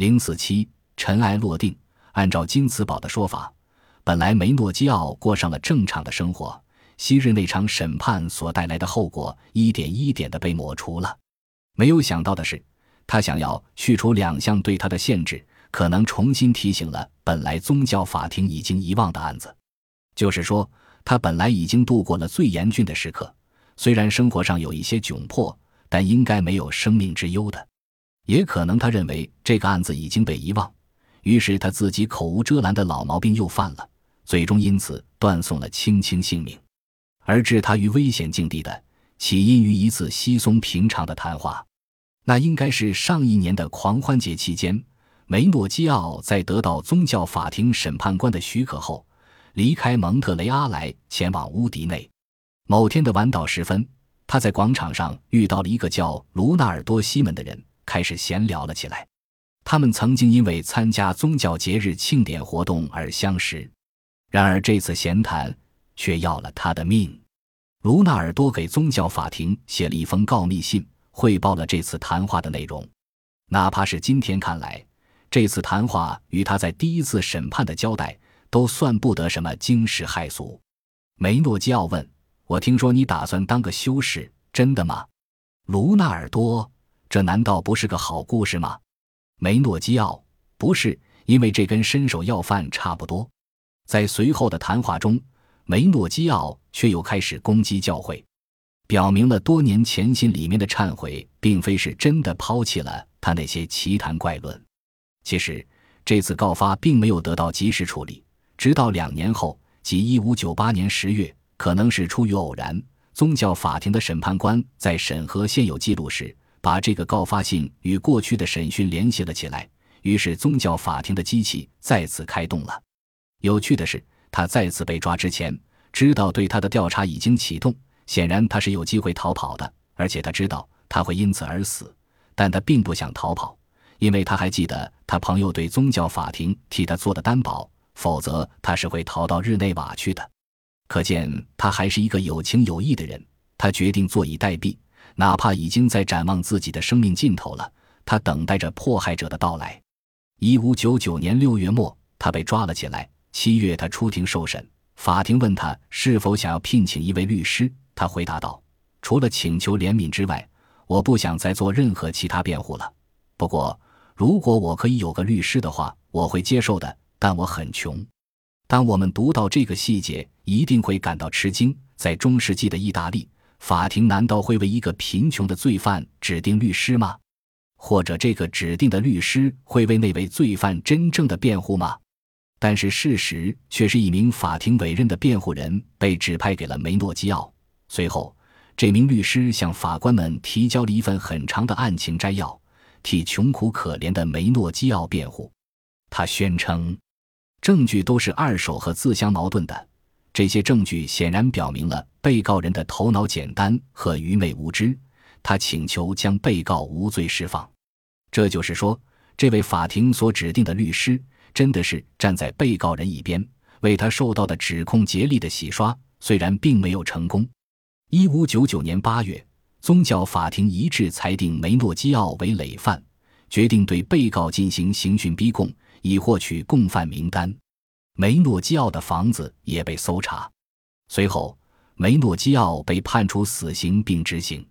零四七，尘埃落定。按照金茨堡的说法，本来梅诺基奥过上了正常的生活，昔日那场审判所带来的后果一点一点的被抹除了。没有想到的是，他想要去除两项对他的限制，可能重新提醒了本来宗教法庭已经遗忘的案子。就是说，他本来已经度过了最严峻的时刻，虽然生活上有一些窘迫，但应该没有生命之忧的。也可能他认为这个案子已经被遗忘，于是他自己口无遮拦的老毛病又犯了，最终因此断送了青青性命。而置他于危险境地的，起因于一次稀松平常的谈话，那应该是上一年的狂欢节期间，梅诺基奥在得到宗教法庭审判官的许可后，离开蒙特雷阿莱，前往乌迪内。某天的晚岛时分，他在广场上遇到了一个叫卢纳尔多·西门的人。开始闲聊了起来。他们曾经因为参加宗教节日庆典活动而相识，然而这次闲谈却要了他的命。卢纳尔多给宗教法庭写了一封告密信，汇报了这次谈话的内容。哪怕是今天看来，这次谈话与他在第一次审判的交代都算不得什么惊世骇俗。梅诺基奥问：“我听说你打算当个修士，真的吗？”卢纳尔多。这难道不是个好故事吗？梅诺基奥不是，因为这跟伸手要饭差不多。在随后的谈话中，梅诺基奥却又开始攻击教会，表明了多年潜心里面的忏悔并非是真的抛弃了他那些奇谈怪论。其实这次告发并没有得到及时处理，直到两年后，即一五九八年十月，可能是出于偶然，宗教法庭的审判官在审核现有记录时。把这个告发信与过去的审讯联系了起来，于是宗教法庭的机器再次开动了。有趣的是，他再次被抓之前，知道对他的调查已经启动，显然他是有机会逃跑的，而且他知道他会因此而死，但他并不想逃跑，因为他还记得他朋友对宗教法庭替他做的担保，否则他是会逃到日内瓦去的。可见他还是一个有情有义的人，他决定坐以待毙。哪怕已经在展望自己的生命尽头了，他等待着迫害者的到来。一五九九年六月末，他被抓了起来。七月，他出庭受审。法庭问他是否想要聘请一位律师，他回答道：“除了请求怜悯之外，我不想再做任何其他辩护了。不过，如果我可以有个律师的话，我会接受的。但我很穷。”当我们读到这个细节，一定会感到吃惊。在中世纪的意大利。法庭难道会为一个贫穷的罪犯指定律师吗？或者这个指定的律师会为那位罪犯真正的辩护吗？但是事实却是一名法庭委任的辩护人被指派给了梅诺基奥。随后，这名律师向法官们提交了一份很长的案情摘要，替穷苦可怜的梅诺基奥辩护。他宣称，证据都是二手和自相矛盾的。这些证据显然表明了被告人的头脑简单和愚昧无知。他请求将被告无罪释放。这就是说，这位法庭所指定的律师真的是站在被告人一边，为他受到的指控竭力的洗刷。虽然并没有成功。一五九九年八月，宗教法庭一致裁定梅诺基奥为累犯，决定对被告进行刑讯逼供，以获取共犯名单。梅诺基奥的房子也被搜查，随后梅诺基奥被判处死刑并执行。